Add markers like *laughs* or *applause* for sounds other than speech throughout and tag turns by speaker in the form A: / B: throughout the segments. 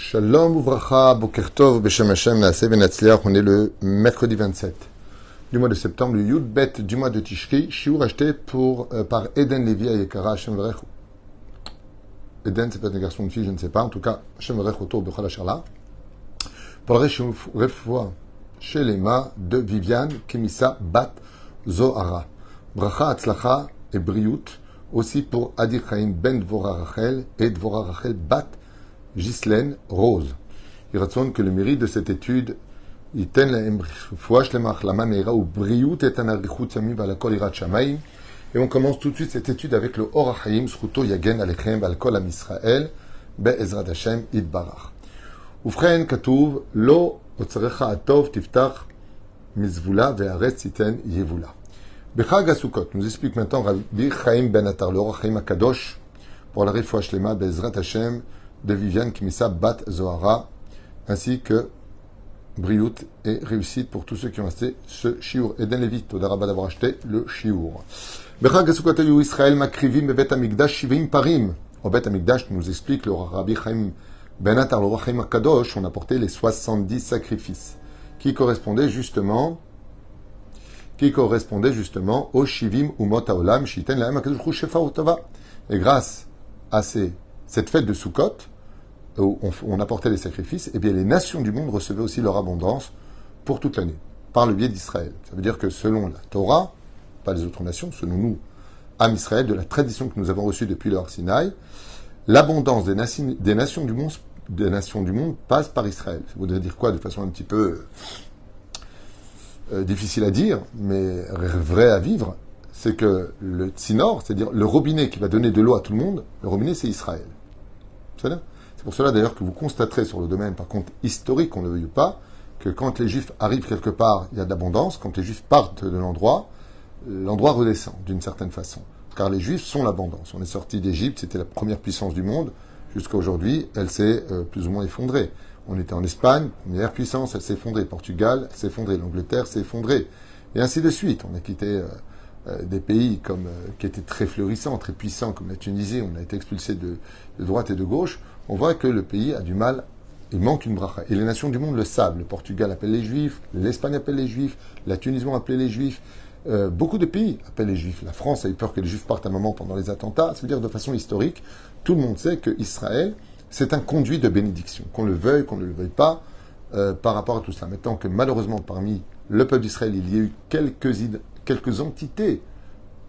A: Shalom Uvracha, Boker Tov, Beshem Hashem. On est le mercredi 27 du mois de septembre, le Yud Bet du mois de Tishri, Shiur acheté pour, euh, par Eden Levi Ayekara Hashem Varech. Eden, c'est peut-être un garçon ou une fille, je ne sais pas. En tout cas, Hashem Varech autour de Chalacharla. Pour le Refoua chez de Viviane Kemissa Bat Zohara. Bracha Atzlacha et Briout. Aussi pour Adir Chaim Ben Dvora Rachel et Dvora Rachel Bat Ghislaine Rose. Il raconte que le mérite de cette étude, et on commence tout de suite cette étude avec le Orachaim, Sruto Yagen Alechem Balkol Am Israël, Be'ezrat Hashem Idbarach. Ufren Katuv, Lo Otzarecha Atov Tiftach Mizvula Ve'aretz Iten Yevula. Bechag Asukot, nous explique maintenant Rabbi Chaim Ben Atar, le Orachaim Akadosh, pour la Refoua Shlema Be'ezrat Hashem, de Viviane Kimissa Bat Zohara, ainsi que Briout et réussite pour tous ceux qui ont acheté ce chiour. Eden Levit, Todarabah d'avoir acheté le chiour. Bechag Israël Makrivim Bebet Amigdash Shivim Parim. Au Bet Amigdash nous explique le Rabbi Chaim Benatar, le Chaim Kadosh, on a porté les 70 sacrifices qui correspondaient justement qui correspondaient justement au Shivim Umot Haolam Shiten Lahem Akadosh Shefa Et grâce à ces cette fête de Sukkot, où on, apportait les sacrifices, et eh bien les nations du monde recevaient aussi leur abondance pour toute l'année, par le biais d'Israël. Ça veut dire que selon la Torah, pas les autres nations, selon nous, Am Israël, de la tradition que nous avons reçue depuis le Sinaï, l'abondance des, des, nations du monde, des nations du monde passe par Israël. Ça voudrait dire quoi de façon un petit peu euh, difficile à dire, mais vrai à vivre C'est que le tsinor, c'est-à-dire le robinet qui va donner de l'eau à tout le monde, le robinet c'est Israël. C'est pour cela d'ailleurs que vous constaterez sur le domaine, par contre, historique, on ne le veut pas, que quand les Juifs arrivent quelque part, il y a de l'abondance. Quand les Juifs partent de l'endroit, l'endroit redescend d'une certaine façon. Car les Juifs sont l'abondance. On est sorti d'Égypte, c'était la première puissance du monde. Jusqu'à aujourd'hui, elle s'est euh, plus ou moins effondrée. On était en Espagne, première puissance, elle s'est effondrée. Portugal s'est effondré. L'Angleterre s'est effondrée. Et ainsi de suite. On a quitté euh, euh, des pays comme, qui étaient très florissants, très puissants, comme la Tunisie. On a été expulsé de, droite et de gauche, on voit que le pays a du mal, il manque une bracha. Et les nations du monde le savent. Le Portugal appelle les Juifs, l'Espagne appelle les Juifs, la Tunisie appelle les Juifs. Euh, beaucoup de pays appellent les Juifs. La France a eu peur que les Juifs partent un moment pendant les attentats. Ça veut dire de façon historique, tout le monde sait que Israël, c'est un conduit de bénédiction, qu'on le veuille, qu'on ne le veuille pas, euh, par rapport à tout ça. Maintenant que malheureusement parmi le peuple d'Israël, il y a eu quelques, quelques entités,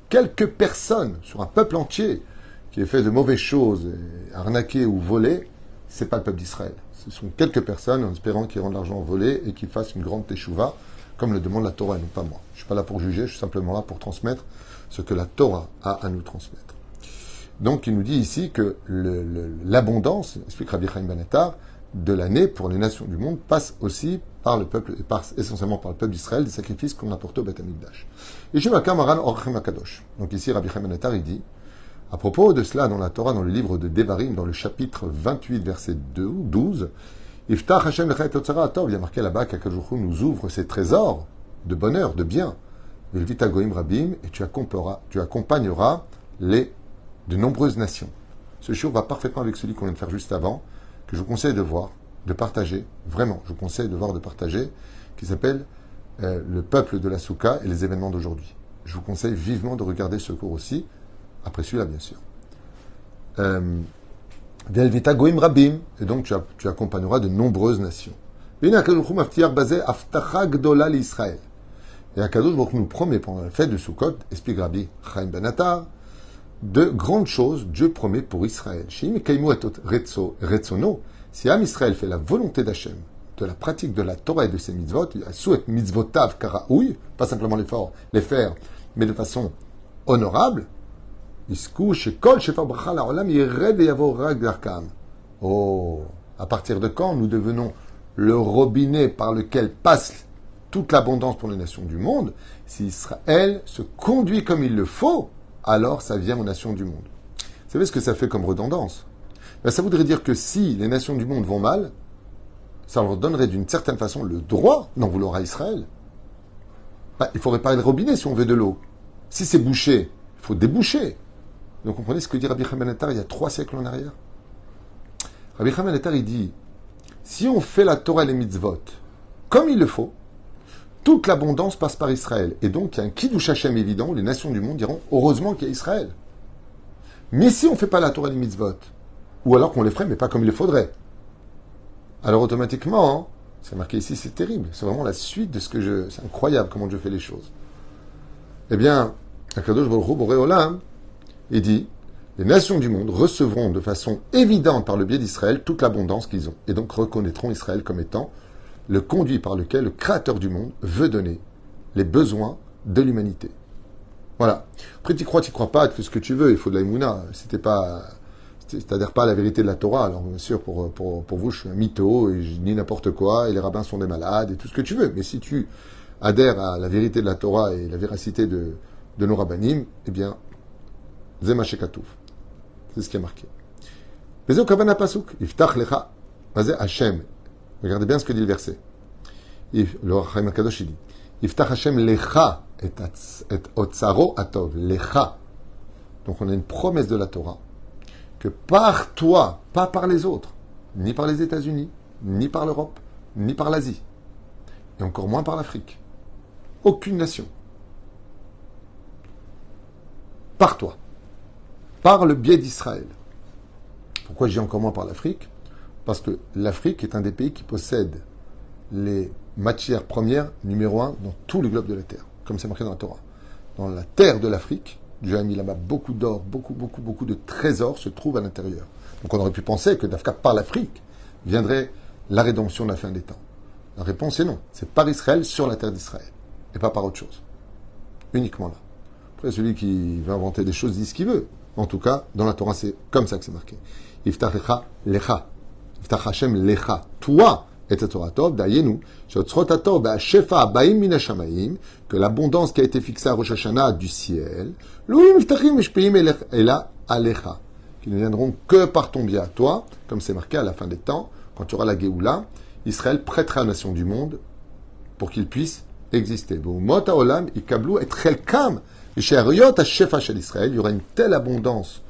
A: quelques personnes sur un peuple entier qui est fait de mauvaises choses, arnaqué ou volé, c'est pas le peuple d'Israël. Ce sont quelques personnes en espérant qu'ils rendent l'argent volé et qu'ils fassent une grande teshuva, comme le demande la Torah et non pas moi. Je suis pas là pour juger, je suis simplement là pour transmettre ce que la Torah a à nous transmettre. Donc il nous dit ici que l'abondance, explique Rabbi Chaim Benatar, de l'année pour les nations du monde passe aussi par le peuple, et passe essentiellement par le peuple d'Israël, des sacrifices qu'on apportait au Beth Amikdash. Et Donc ici Rabbi Chaim il dit, à propos de cela, dans la Torah, dans le livre de Devarim, dans le chapitre 28, verset 12, Iftach Hashem il y a marqué là-bas qu'Akadosh nous ouvre ses trésors de bonheur, de bien. Goim Rabim, et tu accompagneras, tu accompagneras les, de nombreuses nations. Ce jour va parfaitement avec celui qu'on vient de faire juste avant, que je vous conseille de voir, de partager, vraiment, je vous conseille de voir, de partager, qui s'appelle euh, Le peuple de la Souka et les événements d'aujourd'hui. Je vous conseille vivement de regarder ce cours aussi, après celui-là, bien sûr. Euh, Goim Rabim, et donc tu, accompagneras de nombreuses nations. Et Akadosh nous promet pendant la fête de Sukkot, explique Rabbi Chaim Benatar, de grandes choses Dieu promet pour Israël. Si Am Israël fait la volonté d'Hachem, de la pratique de la Torah et de ses mitzvot, souhaite mitzvotav karaoui, pas simplement les faire, mais de façon honorable, Oh, à partir de quand nous devenons le robinet par lequel passe toute l'abondance pour les nations du monde Si Israël se conduit comme il le faut, alors ça vient aux nations du monde. Vous savez ce que ça fait comme redondance? Ben, Ça voudrait dire que si les nations du monde vont mal, ça leur donnerait d'une certaine façon le droit d'en vouloir à Israël. Ben, il faut réparer le robinet si on veut de l'eau. Si c'est bouché, il faut déboucher. Donc comprenez ce que dit Rabbi Chaim il y a trois siècles en arrière? Rabbi Chaim il dit si on fait la Torah et les mitzvot comme il le faut, toute l'abondance passe par Israël. Et donc, il y a un kiddush évident, les nations du monde diront heureusement qu'il y a Israël. Mais si on ne fait pas la Torah les mitzvot, ou alors qu'on les ferait, mais pas comme il le faudrait, alors automatiquement, hein, c'est marqué ici, c'est terrible. C'est vraiment la suite de ce que je. C'est incroyable comment je fais les choses. Eh bien, Akadosh Baruch Boréolam, il dit les nations du monde recevront de façon évidente par le biais d'Israël toute l'abondance qu'ils ont, et donc reconnaîtront Israël comme étant le conduit par lequel le Créateur du monde veut donner les besoins de l'humanité. Voilà. Après, tu crois, tu crois pas, tu fais ce que tu veux, il faut de la imuna. C'était pas, c'est-à-dire pas la vérité de la Torah. Alors, bien sûr, pour, pour, pour vous, je suis un mytho et je dis n'importe quoi, et les rabbins sont des malades, et tout ce que tu veux. Mais si tu adhères à la vérité de la Torah et la véracité de, de nos rabbinim, eh bien, Zema. C'est ce qui est marqué. Mais au Kavana Pasuk, Iftach Lecha, Hashem. Regardez bien ce que dit le verset. Le Rachaim Kadosh dit et Atov. Lecha. Donc on a une promesse de la Torah que par toi, pas par les autres, ni par les États-Unis, ni par l'Europe, ni par l'Asie, et encore moins par l'Afrique. Aucune nation. Par toi par le biais d'Israël. Pourquoi j'ai encore moins par l'Afrique? Parce que l'Afrique est un des pays qui possède les matières premières numéro un dans tout le globe de la Terre, comme c'est marqué dans la Torah. Dans la terre de l'Afrique, Dieu a mis là-bas beaucoup d'or, beaucoup, beaucoup, beaucoup de trésors se trouvent à l'intérieur. Donc on aurait pu penser que d'Afrique, par l'Afrique viendrait la rédemption de la fin des temps. La réponse est non. C'est par Israël sur la terre d'Israël et pas par autre chose. Uniquement là. Après, celui qui veut inventer des choses dit ce qu'il veut. En tout cas, dans la Torah, c'est comme ça que c'est marqué. Iftach lecha. Toi, que l'abondance qui a été fixée à Rosh Hashanah du ciel, qui ne viendront que par ton bien à toi, comme c'est marqué à la fin des temps, quand tu auras la Géoula, Israël prêtera la nation du monde pour qu'il puisse exister. Il y aura une telle abondance,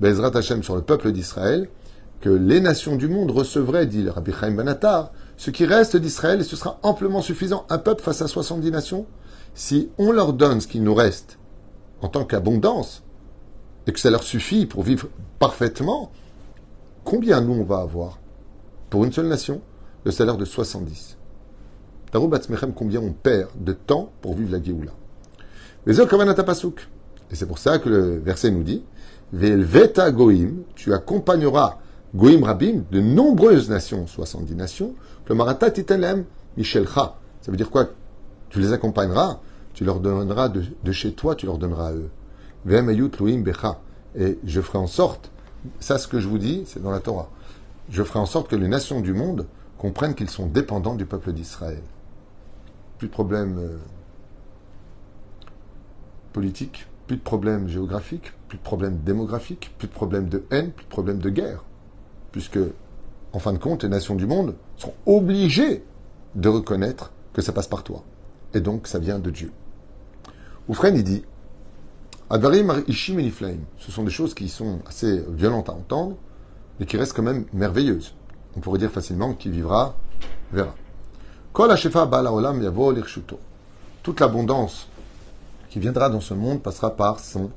A: Bezrat Hashem, sur le peuple d'Israël, que les nations du monde recevraient, dit le Rabbi Chaim Benatar, ce qui reste d'Israël, et ce sera amplement suffisant. Un peuple face à 70 nations, si on leur donne ce qu'il nous reste en tant qu'abondance, et que ça leur suffit pour vivre parfaitement, combien nous on va avoir pour une seule nation le salaire de 70 combien on perd de temps pour vivre la Géoula? Et c'est pour ça que le verset nous dit tu accompagneras Goim Rabim, de nombreuses nations, 70 nations, le Marata Titelem Michelcha. Ça veut dire quoi? Tu les accompagneras, tu leur donneras de, chez toi, tu leur donneras à eux. Becha. Et je ferai en sorte, ça ce que je vous dis, c'est dans la Torah, je ferai en sorte que les nations du monde comprennent qu'ils sont dépendants du peuple d'Israël. Plus de problème. Euh, politique, plus de problèmes géographiques, plus de problèmes démographiques, plus de problèmes de haine, plus de problèmes de guerre. Puisque, en fin de compte, les nations du monde sont obligées de reconnaître que ça passe par toi. Et donc, ça vient de Dieu. Oufren, il dit Ishim Ce sont des choses qui sont assez violentes à entendre, mais qui restent quand même merveilleuses. On pourrait dire facilement qui vivra verra. Kol Olam Yavo Toute l'abondance qui viendra dans ce monde passera par son,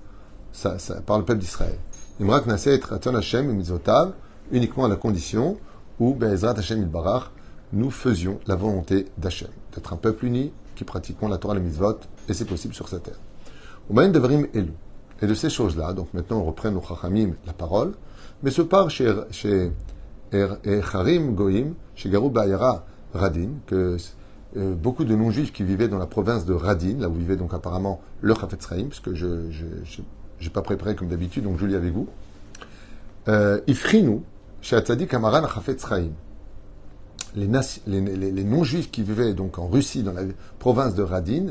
A: par le peuple d'Israël. Imrak Hashem Mitzvotav, uniquement à la condition où, Be'ezrat Hashem Ilbarach, nous faisions la volonté d'Hachem, d'être un peuple uni qui pratiquons la Torah et les mitzvot, et c'est possible sur sa terre. Au Devrim Elu. Et de ces choses-là, donc maintenant on reprend nos Chachamim, la parole, mais ce part chez, chez Echarim Goim, chez Garou Ba'yara Radin, que euh, beaucoup de non-juifs qui vivaient dans la province de Radin, là où vivait donc apparemment le Chafetz Chaim, parce que je n'ai pas préparé comme d'habitude, donc je lis avec vous. Euh, Ifrinu, Tzadik Amaran. Les, les, non-juifs qui vivaient donc en Russie, dans la province de Radin,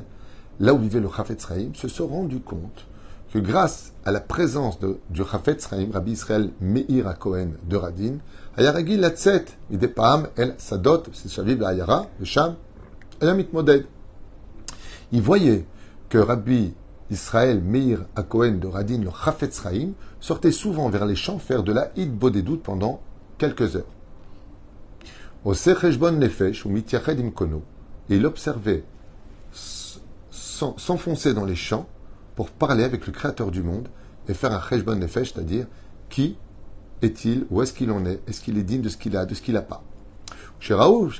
A: là où vivait le Chafetz se sont rendus compte que grâce à la présence de, du Chafetz Rabbi Israël Meir Cohen de Radin, Ayaragi Latzet, Idepam El Sadot, c'est Shavib Ayara, le Sham, il voyait que Rabbi Israël Meir Akohen de Radin, le Chafetz Chaim, sortait souvent vers les champs faire de la Hid Bodédout pendant quelques heures. Au Secheshbon Nefesh ou Mitiached Imkono, et il observait s'enfoncer dans les champs pour parler avec le Créateur du monde et faire un Cheshbon Nefesh, c'est-à-dire qui est-il, où est-ce qu'il en est, est-ce qu'il est digne de ce qu'il a, de ce qu'il n'a pas. Chez Raoul,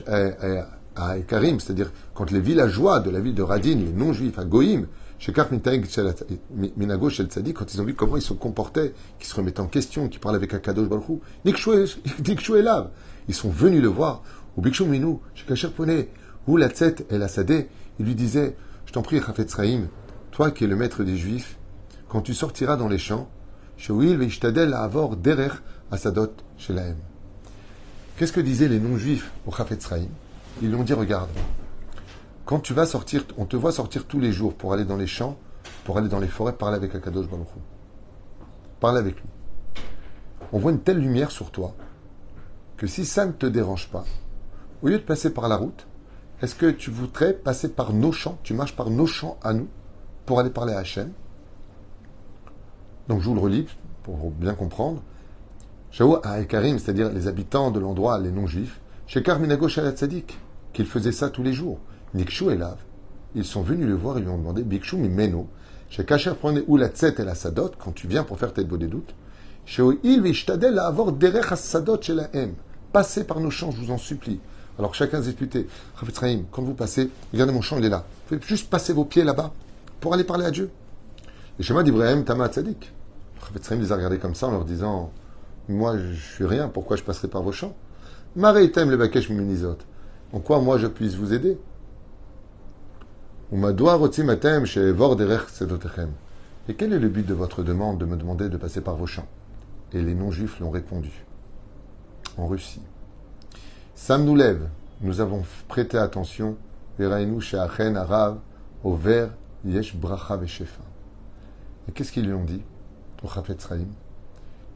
A: à Karim, c'est-à-dire quand les villageois de la ville de Radin, les non-juifs, à Goïm, quand ils ont vu comment ils se comportaient, qu'ils se remettaient en question, qu'ils parlaient avec Akadosh Baruch Nikshu *laughs* là. Ils sont venus le voir. Ou Bikshu Minou, chez Kacher Poné, où la Tzet et la Sadeh, il lui disait, je t'en prie, Rafet toi qui es le maître des Juifs, quand tu sortiras dans les champs, Qu'est-ce que disaient les non-juifs au Rafet Ils lui ont dit, regarde, quand tu vas sortir, on te voit sortir tous les jours pour aller dans les champs, pour aller dans les forêts, parler avec Akadosh Baruch Parler avec lui. On voit une telle lumière sur toi que si ça ne te dérange pas, au lieu de passer par la route, est-ce que tu voudrais passer par nos champs Tu marches par nos champs à nous pour aller parler à Hachem? Donc je vous le relis pour bien comprendre. Shaou à Karim, c'est-à-dire les habitants de l'endroit, les non-juifs, chez Karminago Shalat Tzadik, qu'ils faisaient ça tous les jours. Nikshu et Lav, ils sont venus le voir et lui ont demandé Bikshu mi meno. Chez Kacher prenez où la tzet et la sadot, quand tu viens pour faire tes doutes. Chez il vishtadel à avoir derech sadot chez la M. Passez par nos champs, je vous en supplie. Alors chacun disputé. quand vous passez, regardez mon champ, il est là. Vous pouvez juste passer vos pieds là-bas pour aller parler à Dieu. Le schéma d'Ibrahim Tama Tzadik. Chavetz les a regardés comme ça en leur disant Moi, je suis rien, pourquoi je passerai par vos champs? Maré Item le Bakesh Miminizot. En quoi moi je puisse vous aider? Et quel est le but de votre demande de me demander de passer par vos champs? Et les non-juifs l'ont répondu. En Russie. Sam nous lève. Nous avons prêté attention. Arav, au Yesh Bracha. Et qu'est-ce qu'ils lui ont dit au Chafet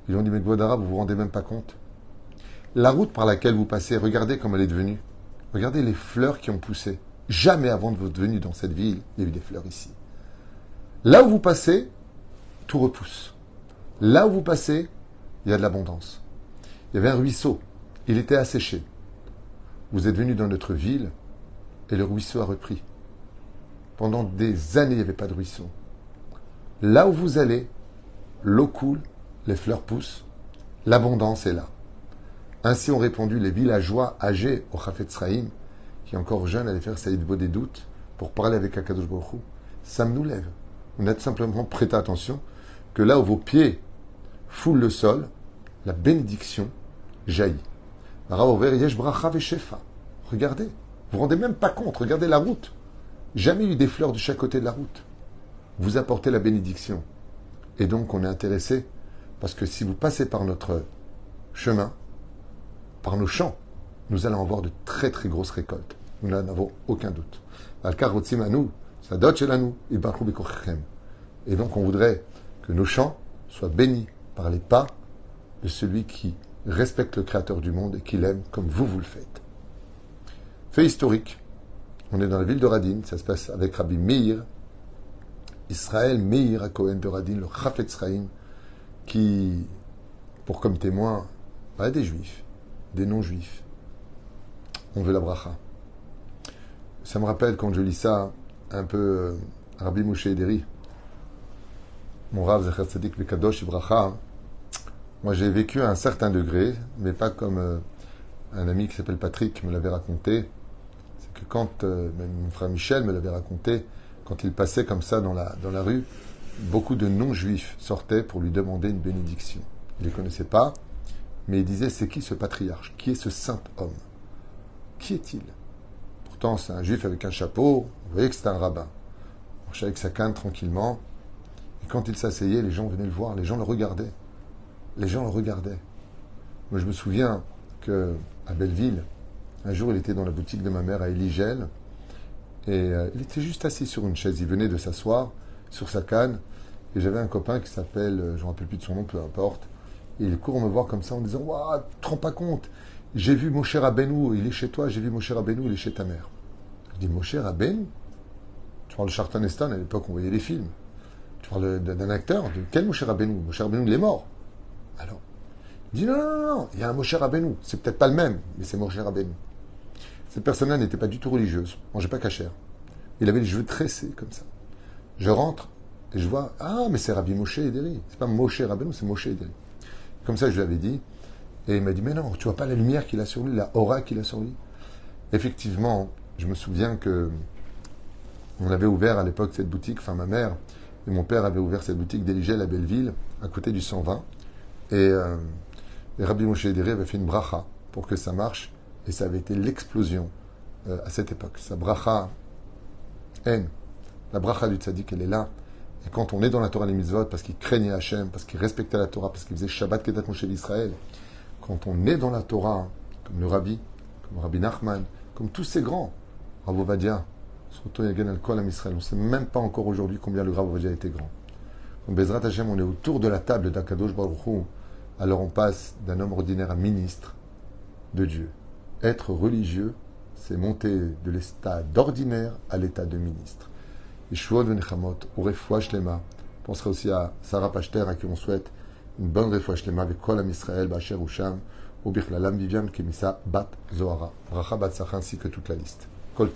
A: Ils lui ont dit, mais Arabe, vous vous rendez même pas compte La route par laquelle vous passez, regardez comme elle est devenue. Regardez les fleurs qui ont poussé. Jamais avant de votre venue dans cette ville, il y a eu des fleurs ici. Là où vous passez, tout repousse. Là où vous passez, il y a de l'abondance. Il y avait un ruisseau. Il était asséché. Vous êtes venu dans notre ville et le ruisseau a repris. Pendant des années, il n'y avait pas de ruisseau. Là où vous allez, l'eau coule, les fleurs poussent, l'abondance est là. Ainsi ont répondu les villageois âgés au Chafet Sraïm qui est encore jeune, allait faire Saïd des doutes pour parler avec Akadosh Baruch ça nous lève. On a simplement prêté attention que là où vos pieds foulent le sol, la bénédiction jaillit. Regardez, vous vous rendez même pas compte, regardez la route. Jamais eu des fleurs de chaque côté de la route. Vous apportez la bénédiction. Et donc on est intéressé parce que si vous passez par notre chemin, par nos champs, nous allons avoir de très très grosses récoltes. Nous n'en avons aucun doute. Et donc on voudrait que nos chants soient bénis par les pas de celui qui respecte le Créateur du monde et qui l'aime comme vous vous le faites. Fait historique, on est dans la ville de Radin, ça se passe avec Rabbi Meir, Israël Meir à Cohen de Radin, le Chaim, qui, pour comme témoin, pas des juifs, des non-juifs, on veut la bracha. Ça me rappelle quand je lis ça, un peu euh, Rabbi Moshe Ederi, mon Rav Zecher Tzadik Bekadosh Ibracha. Moi, j'ai vécu à un certain degré, mais pas comme euh, un ami qui s'appelle Patrick me l'avait raconté. C'est que quand, euh, même mon frère Michel me l'avait raconté, quand il passait comme ça dans la, dans la rue, beaucoup de non-juifs sortaient pour lui demander une bénédiction. Il ne les connaissait pas, mais il disait c'est qui ce patriarche? Qui est ce saint homme? Qui est-il? Pourtant, c'est un juif avec un chapeau. Vous voyez que c'est un rabbin. Il marchait avec sa canne tranquillement. Et quand il s'asseyait, les gens venaient le voir, les gens le regardaient. Les gens le regardaient. Moi, je me souviens que à Belleville, un jour, il était dans la boutique de ma mère à Eligel. Et euh, il était juste assis sur une chaise. Il venait de s'asseoir sur sa canne. Et j'avais un copain qui s'appelle, euh, je ne me rappelle plus de son nom, peu importe. Et il court me voir comme ça en disant Waouh, tu te rends pas compte? J'ai vu mon cher Abenou, il est chez toi, j'ai vu mon cher Abenou, il est chez ta mère. Je dis, mon cher Abenou Tu parles de Charlton Heston, à l'époque on voyait les films. Tu parles d'un acteur, de quel Abenou Mon cher Abenou, il est mort. Alors, Il dit non, non, non, non, il y a un Moshe Rabbeinu. C'est peut-être pas le même, mais c'est Moshe Rabbeinu. Cette personne-là n'était pas du tout religieuse, mangeait pas cachère. Il avait les cheveux tressés comme ça. Je rentre et je vois, ah, mais c'est Rabbi Moshe Ederi. C'est pas Moshe Rabbeinu, c'est Moshe Ederi. Comme ça, je lui avais dit. Et il m'a dit, mais non, tu vois pas la lumière qu'il a sur lui, la aura qu'il a sur lui. Effectivement, je me souviens que on avait ouvert à l'époque cette boutique, enfin ma mère et mon père avaient ouvert cette boutique d'Eligel à Belleville, à côté du 120. Et, euh, et Rabbi Moshe Ederi avait fait une bracha pour que ça marche. Et ça avait été l'explosion euh, à cette époque. Sa bracha, haine, la bracha du tzaddik, elle est là. Et quand on est dans la Torah des mitzvot, parce qu'il craignait Hachem, parce qu'il respectait la Torah, parce qu'il faisait Shabbat Kedat Moshe d'Israël, quand on est dans la Torah, comme le Rabbi, comme Rabbi Nachman, comme tous ces grands, Rav Ovadia, surtout Yagen al Israël, on ne sait même pas encore aujourd'hui combien le Rav Ovadia était grand. Comme Bezrat Hachem, on est autour de la table d'Akadosh Baruch Hu, alors on passe d'un homme ordinaire à ministre de Dieu. Être religieux, c'est monter de l'état d'ordinaire à l'état de ministre. Yeshua Venechamot, ou Refoua Shlema. Penserai aussi à Sarah Pachter, à qui on souhaite une bonne Refoua Shlema avec Kol Israël, Bacher Usham, ou Birklalam Vivian Kemissa Bat Zohara. Bracha Bat ainsi que toute la liste. Kol.